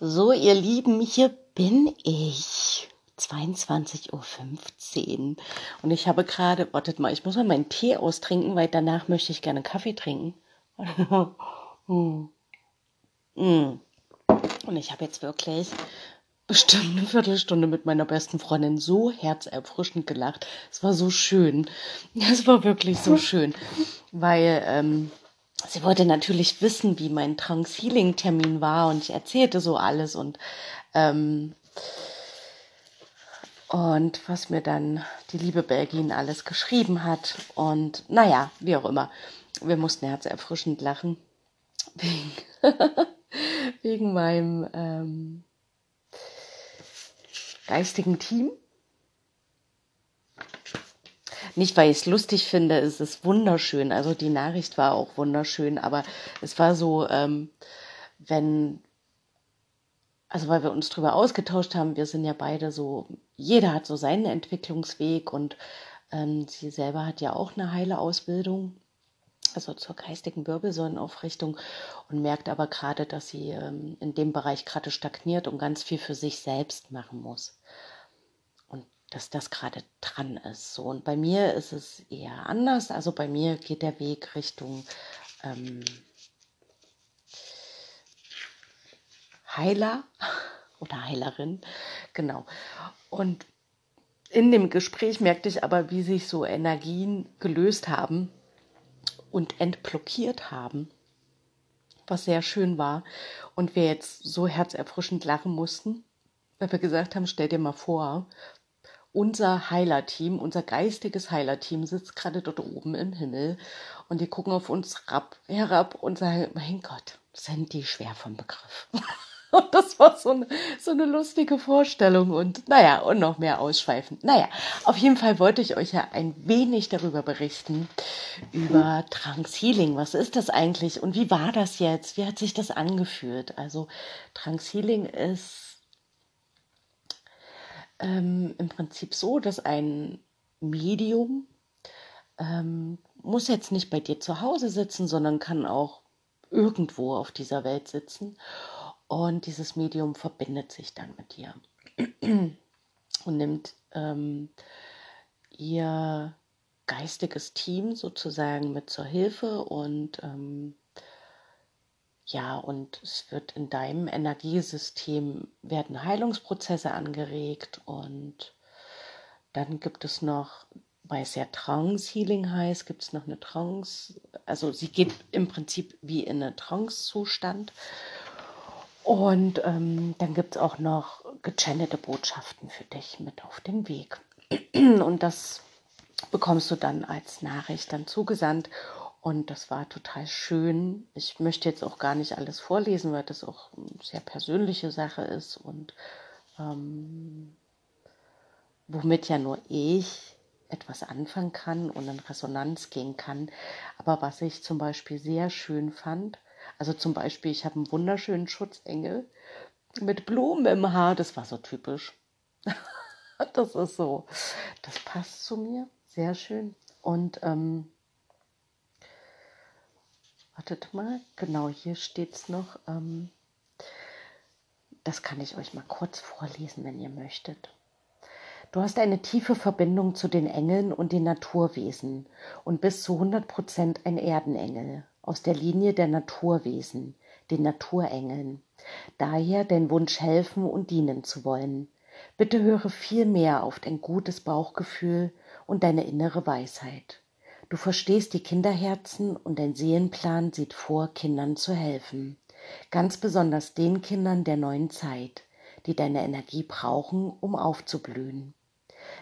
So, ihr Lieben, hier bin ich. 22.15 Uhr. Und ich habe gerade, wartet mal, ich muss mal meinen Tee austrinken, weil danach möchte ich gerne Kaffee trinken. Hm. Hm. Und ich habe jetzt wirklich bestimmt eine Viertelstunde mit meiner besten Freundin so herzerfrischend gelacht. Es war so schön. Es war wirklich so schön, weil ähm, sie wollte natürlich wissen, wie mein Trance-Healing-Termin war und ich erzählte so alles und ähm, und was mir dann die liebe Belgien alles geschrieben hat und naja, wie auch immer. Wir mussten herzerfrischend lachen wegen, wegen meinem ähm, geistigen Team nicht, weil ich es lustig finde, es ist wunderschön. Also die Nachricht war auch wunderschön, aber es war so, ähm, wenn, also weil wir uns drüber ausgetauscht haben, wir sind ja beide so, jeder hat so seinen Entwicklungsweg und ähm, sie selber hat ja auch eine heile Ausbildung, also zur geistigen Wirbelsäulenaufrichtung und merkt aber gerade, dass sie ähm, in dem Bereich gerade stagniert und ganz viel für sich selbst machen muss dass das gerade dran ist. So, und bei mir ist es eher anders. Also bei mir geht der Weg Richtung ähm, Heiler oder Heilerin. Genau. Und in dem Gespräch merkte ich aber, wie sich so Energien gelöst haben und entblockiert haben, was sehr schön war. Und wir jetzt so herzerfrischend lachen mussten, weil wir gesagt haben, stell dir mal vor, unser Heilerteam, unser geistiges Heilerteam sitzt gerade dort oben im Himmel und die gucken auf uns herab und sagen, mein Gott, sind die schwer vom Begriff. Und das war so eine, so eine lustige Vorstellung und naja, und noch mehr ausschweifend. Naja, auf jeden Fall wollte ich euch ja ein wenig darüber berichten, über Transhealing. Was ist das eigentlich und wie war das jetzt? Wie hat sich das angefühlt? Also Transhealing ist ähm, im Prinzip so, dass ein Medium ähm, muss jetzt nicht bei dir zu Hause sitzen, sondern kann auch irgendwo auf dieser Welt sitzen. Und dieses Medium verbindet sich dann mit dir und nimmt ähm, ihr geistiges Team sozusagen mit zur Hilfe und ähm, ja, und es wird in deinem Energiesystem werden Heilungsprozesse angeregt und dann gibt es noch, weil es ja Trance Healing heißt, gibt es noch eine Trance, also sie geht im Prinzip wie in einen Trance-Zustand. Und ähm, dann gibt es auch noch gechannelte Botschaften für dich mit auf den Weg. Und das bekommst du dann als Nachricht dann zugesandt. Und das war total schön. Ich möchte jetzt auch gar nicht alles vorlesen, weil das auch eine sehr persönliche Sache ist und ähm, womit ja nur ich etwas anfangen kann und in Resonanz gehen kann. Aber was ich zum Beispiel sehr schön fand, also zum Beispiel, ich habe einen wunderschönen Schutzengel mit Blumen im Haar, das war so typisch. das ist so, das passt zu mir, sehr schön. Und ähm, Wartet mal, genau hier steht es noch. Ähm, das kann ich euch mal kurz vorlesen, wenn ihr möchtet. Du hast eine tiefe Verbindung zu den Engeln und den Naturwesen und bist zu 100 Prozent ein Erdenengel aus der Linie der Naturwesen, den Naturengeln. Daher dein Wunsch helfen und dienen zu wollen. Bitte höre viel mehr auf dein gutes Bauchgefühl und deine innere Weisheit. Du verstehst die Kinderherzen und dein Seelenplan sieht vor, Kindern zu helfen. Ganz besonders den Kindern der neuen Zeit, die deine Energie brauchen, um aufzublühen.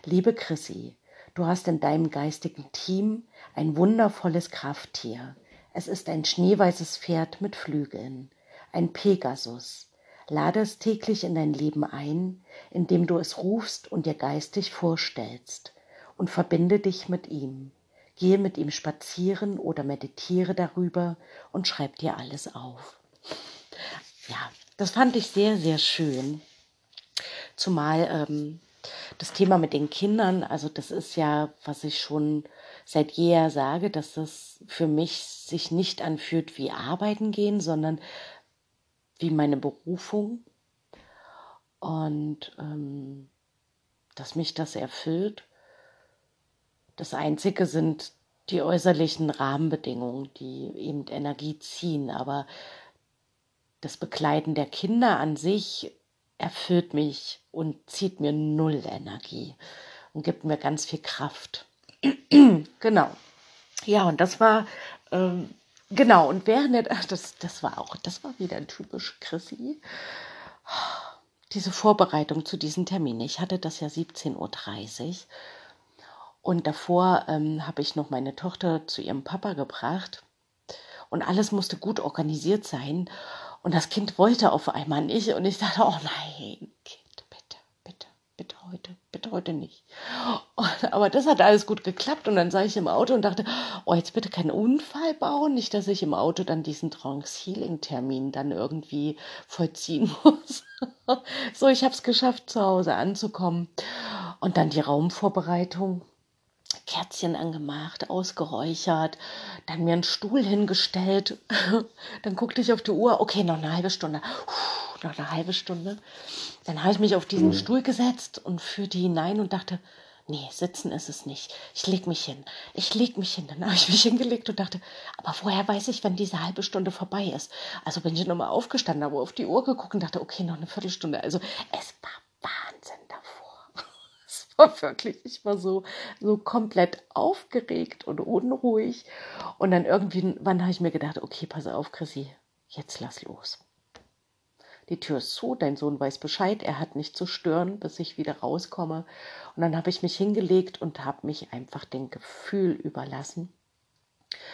Liebe Chrissy, du hast in deinem geistigen Team ein wundervolles Krafttier. Es ist ein schneeweißes Pferd mit Flügeln, ein Pegasus. Lade es täglich in dein Leben ein, indem du es rufst und dir geistig vorstellst, und verbinde dich mit ihm. Gehe mit ihm spazieren oder meditiere darüber und schreib dir alles auf. Ja, das fand ich sehr, sehr schön. Zumal ähm, das Thema mit den Kindern, also das ist ja, was ich schon seit jeher sage, dass das für mich sich nicht anfühlt wie arbeiten gehen, sondern wie meine Berufung und ähm, dass mich das erfüllt. Das Einzige sind die äußerlichen Rahmenbedingungen, die eben Energie ziehen, aber das Begleiten der Kinder an sich erfüllt mich und zieht mir null Energie und gibt mir ganz viel Kraft. genau. Ja, und das war, ähm, genau, und während der, das, das war auch, das war wieder typisch Chrissy. Diese Vorbereitung zu diesem Termin. Ich hatte das ja 17.30 Uhr. Und davor ähm, habe ich noch meine Tochter zu ihrem Papa gebracht. Und alles musste gut organisiert sein. Und das Kind wollte auf einmal nicht. Und ich dachte, oh nein, Kind, bitte, bitte, bitte heute, bitte heute nicht. Und, aber das hat alles gut geklappt. Und dann saß ich im Auto und dachte, oh, jetzt bitte keinen Unfall bauen. Nicht, dass ich im Auto dann diesen Trance Healing Termin dann irgendwie vollziehen muss. so, ich habe es geschafft, zu Hause anzukommen. Und dann die Raumvorbereitung. Kerzchen angemacht, ausgeräuchert, dann mir einen Stuhl hingestellt. dann guckte ich auf die Uhr, okay, noch eine halbe Stunde. Puh, noch eine halbe Stunde. Dann habe ich mich auf diesen mhm. Stuhl gesetzt und führte hinein und dachte, nee, sitzen ist es nicht. Ich leg mich hin. Ich leg mich hin. Dann habe ich mich hingelegt und dachte, aber woher weiß ich, wenn diese halbe Stunde vorbei ist? Also bin ich nochmal aufgestanden, habe auf die Uhr geguckt und dachte, okay, noch eine Viertelstunde. Also es war war wirklich, ich war so, so komplett aufgeregt und unruhig. Und dann irgendwie, wann habe ich mir gedacht, okay, pass auf, Chrissy, jetzt lass los. Die Tür ist zu, dein Sohn weiß Bescheid, er hat nicht zu stören, bis ich wieder rauskomme. Und dann habe ich mich hingelegt und habe mich einfach dem Gefühl überlassen.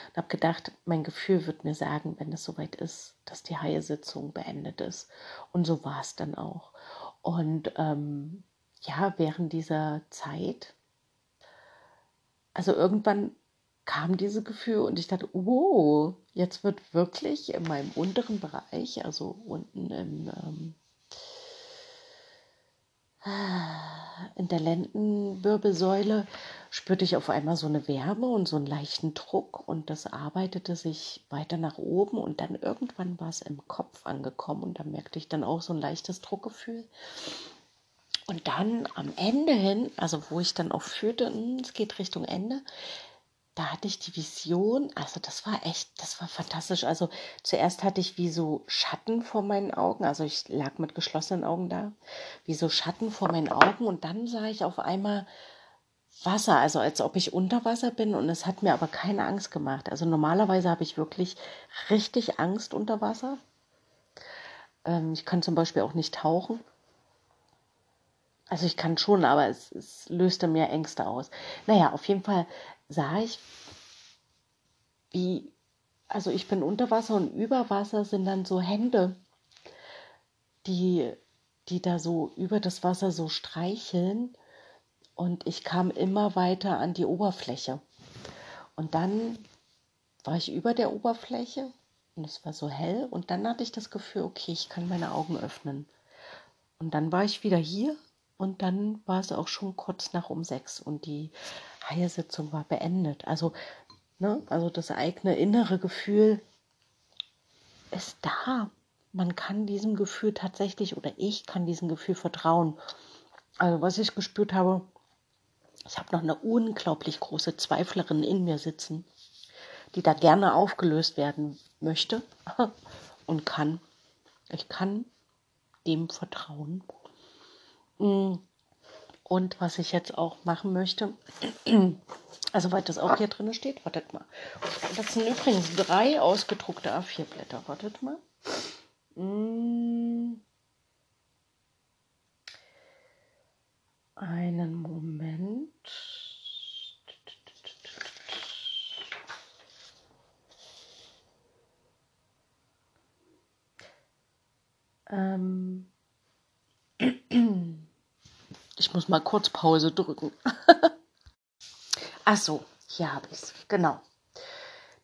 Und habe gedacht, mein Gefühl wird mir sagen, wenn es soweit ist, dass die Heilsitzung beendet ist. Und so war es dann auch. Und ähm, ja, während dieser Zeit, also irgendwann kam dieses Gefühl und ich dachte, oh, jetzt wird wirklich in meinem unteren Bereich, also unten im, ähm, in der Lendenwirbelsäule, spürte ich auf einmal so eine Wärme und so einen leichten Druck und das arbeitete sich weiter nach oben und dann irgendwann war es im Kopf angekommen und da merkte ich dann auch so ein leichtes Druckgefühl und dann am Ende hin, also wo ich dann auch führte, hm, es geht Richtung Ende, da hatte ich die Vision, also das war echt, das war fantastisch. Also zuerst hatte ich wie so Schatten vor meinen Augen, also ich lag mit geschlossenen Augen da, wie so Schatten vor meinen Augen und dann sah ich auf einmal Wasser, also als ob ich unter Wasser bin und es hat mir aber keine Angst gemacht. Also normalerweise habe ich wirklich richtig Angst unter Wasser. Ähm, ich kann zum Beispiel auch nicht tauchen. Also ich kann schon, aber es, es löste mir Ängste aus. Naja, auf jeden Fall sah ich, wie, also ich bin unter Wasser und über Wasser sind dann so Hände, die, die da so über das Wasser so streicheln. Und ich kam immer weiter an die Oberfläche. Und dann war ich über der Oberfläche und es war so hell. Und dann hatte ich das Gefühl, okay, ich kann meine Augen öffnen. Und dann war ich wieder hier und dann war es auch schon kurz nach um sechs und die Heilsitzung war beendet. Also, ne, also das eigene innere Gefühl ist da. Man kann diesem Gefühl tatsächlich oder ich kann diesem Gefühl vertrauen. Also was ich gespürt habe, ich habe noch eine unglaublich große Zweiflerin in mir sitzen, die da gerne aufgelöst werden möchte und kann. Ich kann dem vertrauen. Und was ich jetzt auch machen möchte, also weil das auch hier drin steht, wartet mal. Das sind übrigens drei ausgedruckte A4-Blätter, wartet mal. Mm. Muss mal kurz Pause drücken. Ach so, hier habe ich es. Genau.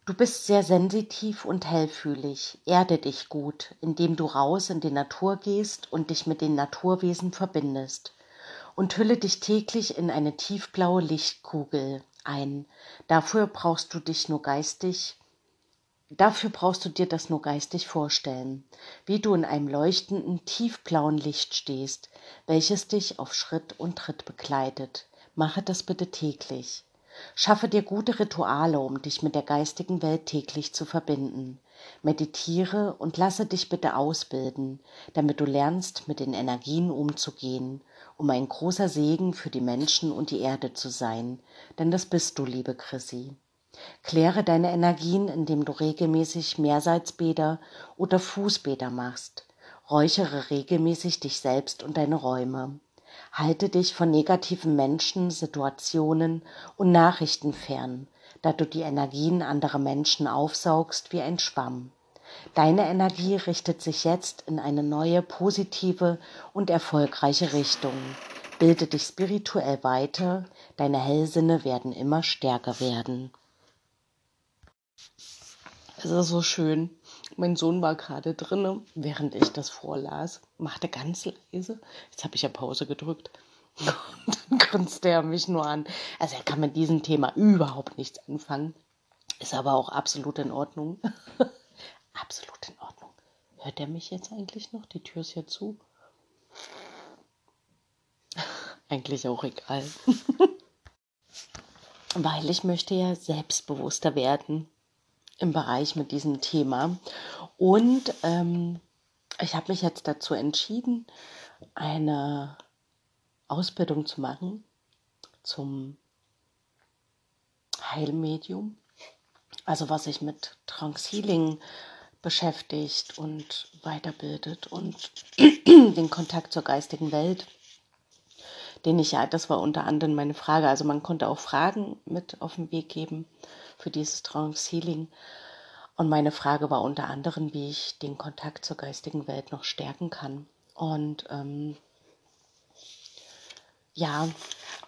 Du bist sehr sensitiv und hellfühlig. Erde dich gut, indem du raus in die Natur gehst und dich mit den Naturwesen verbindest. Und hülle dich täglich in eine tiefblaue Lichtkugel ein. Dafür brauchst du dich nur geistig Dafür brauchst du dir das nur geistig vorstellen, wie du in einem leuchtenden, tiefblauen Licht stehst, welches dich auf Schritt und Tritt begleitet. Mache das bitte täglich. Schaffe dir gute Rituale, um dich mit der geistigen Welt täglich zu verbinden. Meditiere und lasse dich bitte ausbilden, damit du lernst, mit den Energien umzugehen, um ein großer Segen für die Menschen und die Erde zu sein, denn das bist du, liebe Chrissy. Kläre deine Energien, indem du regelmäßig Meersalzbäder oder Fußbäder machst. Räuchere regelmäßig dich selbst und deine Räume. Halte dich von negativen Menschen, Situationen und Nachrichten fern, da du die Energien anderer Menschen aufsaugst wie ein Schwamm. Deine Energie richtet sich jetzt in eine neue, positive und erfolgreiche Richtung. Bilde dich spirituell weiter, deine Hellsinne werden immer stärker werden. Es ist so schön. Mein Sohn war gerade drin, während ich das vorlas, machte ganz leise. Jetzt habe ich ja Pause gedrückt. Und dann grinste er mich nur an. Also er kann mit diesem Thema überhaupt nichts anfangen. Ist aber auch absolut in Ordnung. absolut in Ordnung. Hört er mich jetzt eigentlich noch? Die Tür ist ja zu. eigentlich auch egal. Weil ich möchte ja selbstbewusster werden im Bereich mit diesem Thema. Und ähm, ich habe mich jetzt dazu entschieden, eine Ausbildung zu machen zum Heilmedium. Also was sich mit Transhealing beschäftigt und weiterbildet und den Kontakt zur geistigen Welt, den ich ja, das war unter anderem meine Frage, also man konnte auch Fragen mit auf den Weg geben für dieses Trance Healing. Und meine Frage war unter anderem, wie ich den Kontakt zur geistigen Welt noch stärken kann. Und ähm, ja,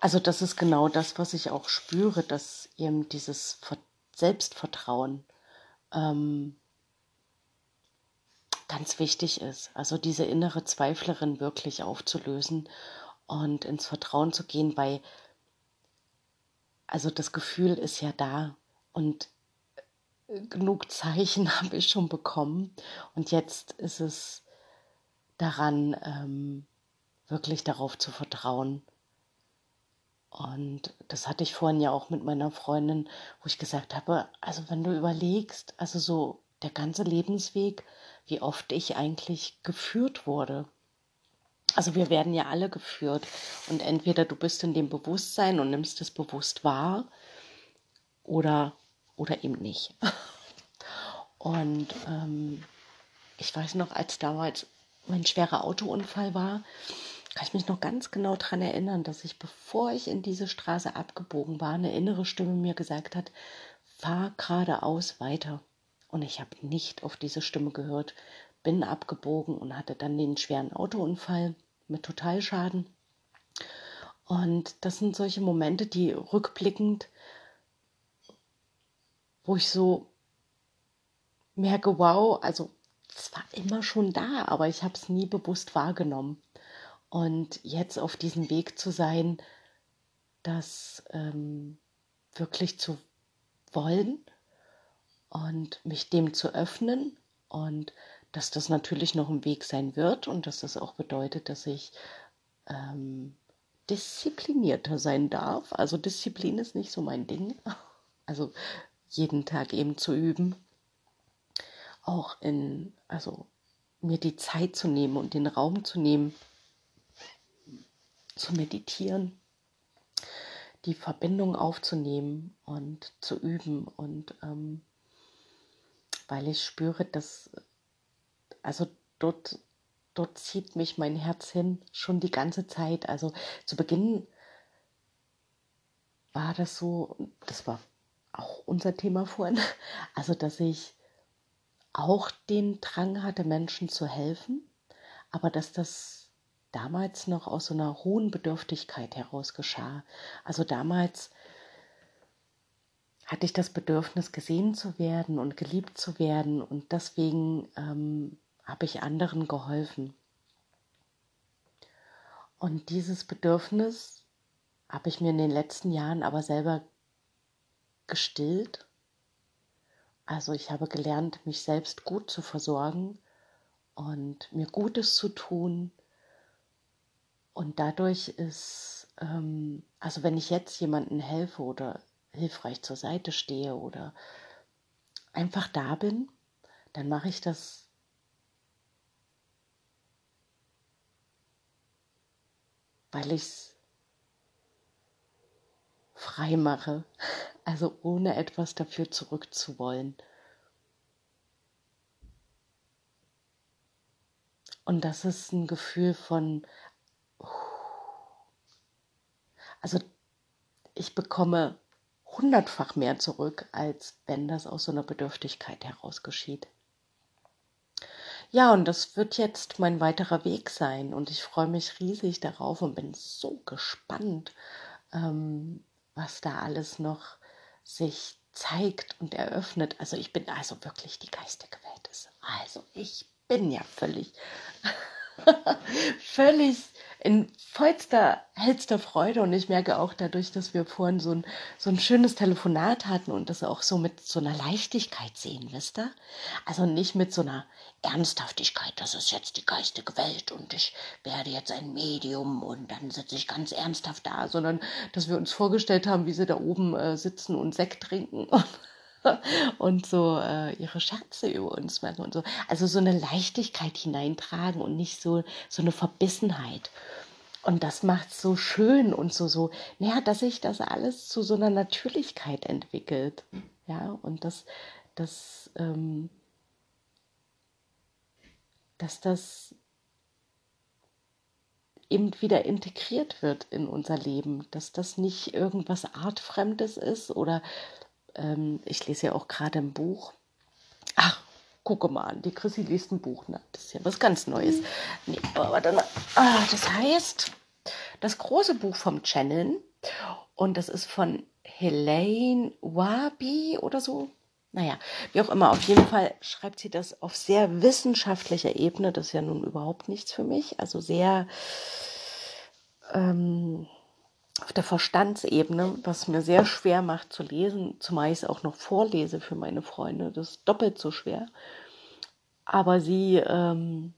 also das ist genau das, was ich auch spüre, dass eben dieses Selbstvertrauen ähm, ganz wichtig ist. Also diese innere Zweiflerin wirklich aufzulösen und ins Vertrauen zu gehen, weil also das Gefühl ist ja da. Und äh, genug Zeichen habe ich schon bekommen. Und jetzt ist es daran, ähm, wirklich darauf zu vertrauen. Und das hatte ich vorhin ja auch mit meiner Freundin, wo ich gesagt habe, also wenn du überlegst, also so der ganze Lebensweg, wie oft ich eigentlich geführt wurde. Also wir werden ja alle geführt und entweder du bist in dem Bewusstsein und nimmst es bewusst wahr oder oder eben nicht. Und ähm, ich weiß noch, als damals mein schwerer Autounfall war, kann ich mich noch ganz genau daran erinnern, dass ich, bevor ich in diese Straße abgebogen war, eine innere Stimme mir gesagt hat, fahr geradeaus weiter. Und ich habe nicht auf diese Stimme gehört, bin abgebogen und hatte dann den schweren Autounfall mit Totalschaden. Und das sind solche Momente, die rückblickend wo ich so merke, wow, also es war immer schon da, aber ich habe es nie bewusst wahrgenommen. Und jetzt auf diesem Weg zu sein, das ähm, wirklich zu wollen und mich dem zu öffnen und dass das natürlich noch ein Weg sein wird und dass das auch bedeutet, dass ich ähm, disziplinierter sein darf. Also Disziplin ist nicht so mein Ding. Also jeden Tag eben zu üben. Auch in, also mir die Zeit zu nehmen und den Raum zu nehmen, zu meditieren, die Verbindung aufzunehmen und zu üben. Und ähm, weil ich spüre, dass, also dort, dort zieht mich mein Herz hin, schon die ganze Zeit. Also zu Beginn war das so, das war auch unser Thema vorhin, also dass ich auch den Drang hatte, Menschen zu helfen, aber dass das damals noch aus so einer hohen Bedürftigkeit heraus geschah. Also damals hatte ich das Bedürfnis, gesehen zu werden und geliebt zu werden und deswegen ähm, habe ich anderen geholfen. Und dieses Bedürfnis habe ich mir in den letzten Jahren aber selber gestillt. Also ich habe gelernt, mich selbst gut zu versorgen und mir Gutes zu tun. Und dadurch ist, ähm, also wenn ich jetzt jemandem helfe oder hilfreich zur Seite stehe oder einfach da bin, dann mache ich das weil ich es frei mache, also ohne etwas dafür zurückzuwollen. Und das ist ein Gefühl von, also ich bekomme hundertfach mehr zurück, als wenn das aus so einer Bedürftigkeit heraus geschieht. Ja, und das wird jetzt mein weiterer Weg sein und ich freue mich riesig darauf und bin so gespannt, ähm, was da alles noch sich zeigt und eröffnet. Also ich bin also wirklich die geistige Welt. Also ich bin ja völlig, völlig in vollster, hellster Freude und ich merke auch dadurch, dass wir vorhin so ein, so ein schönes Telefonat hatten und das auch so mit so einer Leichtigkeit sehen, wisst ihr? Also nicht mit so einer Ernsthaftigkeit, das ist jetzt die geistige Welt und ich werde jetzt ein Medium und dann sitze ich ganz ernsthaft da, sondern dass wir uns vorgestellt haben, wie sie da oben äh, sitzen und Sekt trinken. und so äh, ihre Scherze über uns machen und so. Also so eine Leichtigkeit hineintragen und nicht so, so eine Verbissenheit. Und das macht es so schön und so, so, naja, dass sich das alles zu so einer Natürlichkeit entwickelt. Ja, und das, das, ähm, dass das eben wieder integriert wird in unser Leben, dass das nicht irgendwas Artfremdes ist oder ähm, ich lese ja auch gerade ein Buch. Ach, gucke mal an, die Chrissy liest ein Buch. Ne? Das ist ja was ganz Neues. Nee, aber mal. Ah, das heißt, das große Buch vom Channeln und das ist von Helene Wabi oder so. Naja, wie auch immer, auf jeden Fall schreibt sie das auf sehr wissenschaftlicher Ebene. Das ist ja nun überhaupt nichts für mich. Also sehr ähm, auf der Verstandsebene, was mir sehr schwer macht zu lesen, zumal ich es auch noch vorlese für meine Freunde. Das ist doppelt so schwer. Aber sie, ähm,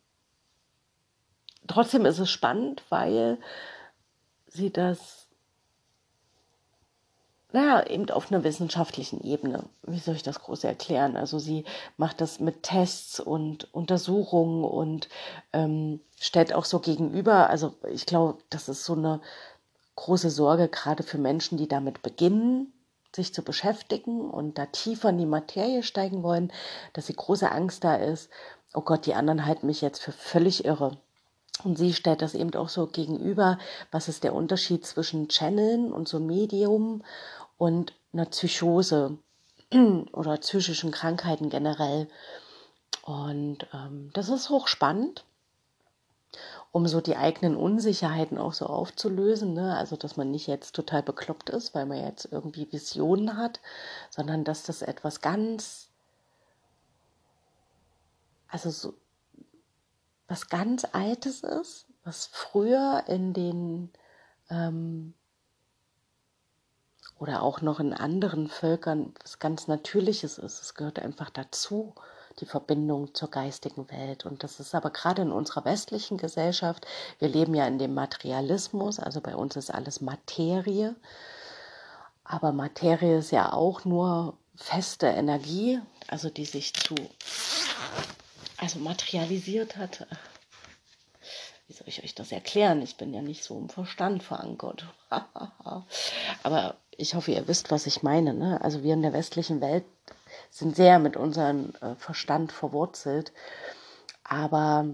trotzdem ist es spannend, weil sie das, naja, eben auf einer wissenschaftlichen Ebene, wie soll ich das groß erklären? Also sie macht das mit Tests und Untersuchungen und ähm, stellt auch so gegenüber, also ich glaube, das ist so eine große Sorge, gerade für Menschen, die damit beginnen, sich zu beschäftigen und da tiefer in die Materie steigen wollen, dass sie große Angst da ist, oh Gott, die anderen halten mich jetzt für völlig irre. Und sie stellt das eben auch so gegenüber, was ist der Unterschied zwischen Channeln und so Medium und einer Psychose oder psychischen Krankheiten generell. Und ähm, das ist hochspannend um so die eigenen Unsicherheiten auch so aufzulösen. Ne? Also, dass man nicht jetzt total bekloppt ist, weil man jetzt irgendwie Visionen hat, sondern dass das etwas ganz, also so, was ganz Altes ist, was früher in den, ähm, oder auch noch in anderen Völkern was ganz Natürliches ist. Es gehört einfach dazu die Verbindung zur geistigen Welt. Und das ist aber gerade in unserer westlichen Gesellschaft, wir leben ja in dem Materialismus, also bei uns ist alles Materie. Aber Materie ist ja auch nur feste Energie, also die sich zu, also materialisiert hat. Wie soll ich euch das erklären? Ich bin ja nicht so im Verstand verankert. Aber ich hoffe, ihr wisst, was ich meine. Ne? Also wir in der westlichen Welt sind sehr mit unserem äh, Verstand verwurzelt. Aber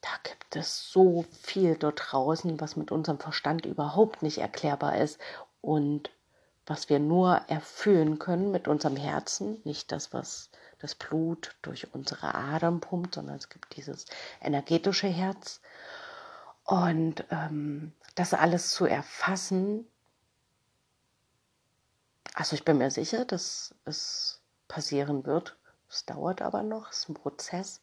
da gibt es so viel dort draußen, was mit unserem Verstand überhaupt nicht erklärbar ist und was wir nur erfüllen können mit unserem Herzen, nicht das, was das Blut durch unsere Adern pumpt, sondern es gibt dieses energetische Herz. Und ähm, das alles zu erfassen, also ich bin mir sicher, dass es passieren wird. Es dauert aber noch, es ist ein Prozess.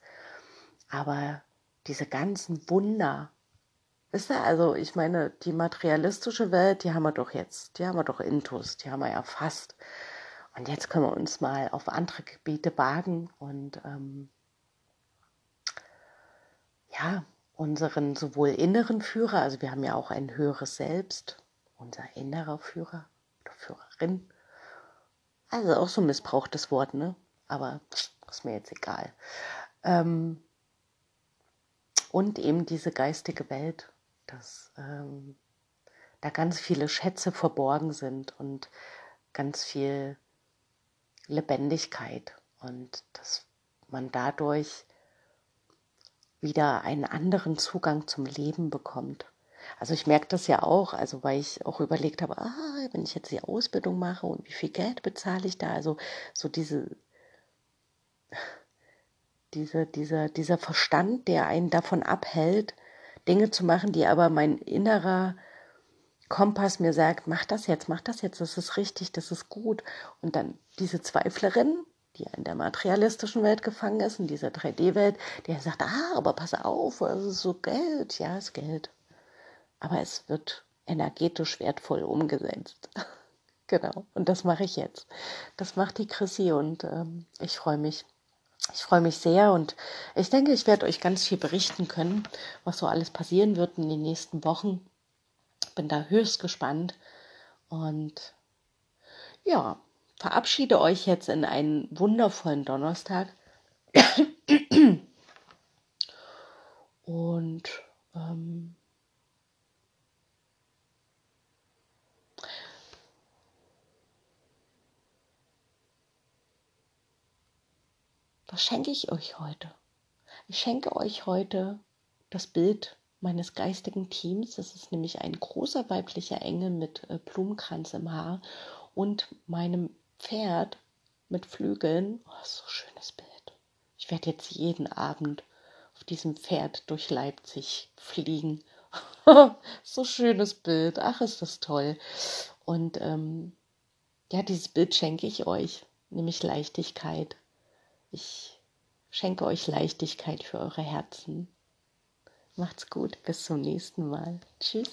Aber diese ganzen Wunder, wisst ihr, also ich meine, die materialistische Welt, die haben wir doch jetzt, die haben wir doch intus, die haben wir erfasst. Und jetzt können wir uns mal auf andere Gebiete wagen und ähm, ja, unseren sowohl inneren Führer, also wir haben ja auch ein höheres Selbst, unser innerer Führer oder Führerin. Also auch so ein missbrauchtes Wort, ne? Aber ist mir jetzt egal. Ähm, und eben diese geistige Welt, dass ähm, da ganz viele Schätze verborgen sind und ganz viel Lebendigkeit und dass man dadurch wieder einen anderen Zugang zum Leben bekommt. Also ich merke das ja auch, also weil ich auch überlegt habe, ah, wenn ich jetzt die Ausbildung mache und wie viel Geld bezahle ich da, also so diese, diese, dieser, dieser Verstand, der einen davon abhält, Dinge zu machen, die aber mein innerer Kompass mir sagt, mach das jetzt, mach das jetzt, das ist richtig, das ist gut. Und dann diese Zweiflerin, die in der materialistischen Welt gefangen ist, in dieser 3D-Welt, die sagt, ah, aber pass auf, es ist so Geld, ja, es ist Geld. Aber es wird energetisch wertvoll umgesetzt. genau, und das mache ich jetzt. Das macht die Chrissy und ähm, ich freue mich. Ich freue mich sehr und ich denke, ich werde euch ganz viel berichten können, was so alles passieren wird in den nächsten Wochen. Bin da höchst gespannt und ja, verabschiede euch jetzt in einen wundervollen Donnerstag. Und ähm, was schenke ich euch heute? Ich schenke euch heute das Bild meines geistigen Teams. Das ist nämlich ein großer weiblicher Engel mit äh, Blumenkranz im Haar und meinem Pferd mit Flügeln. Oh, so schönes Bild. Ich werde jetzt jeden Abend auf diesem Pferd durch Leipzig fliegen. so schönes Bild. Ach, ist das toll. Und ähm, ja, dieses Bild schenke ich euch, nämlich Leichtigkeit. Ich schenke euch Leichtigkeit für eure Herzen. Macht's gut, bis zum nächsten Mal. Tschüss.